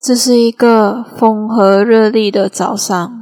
这是一个风和日丽的早上。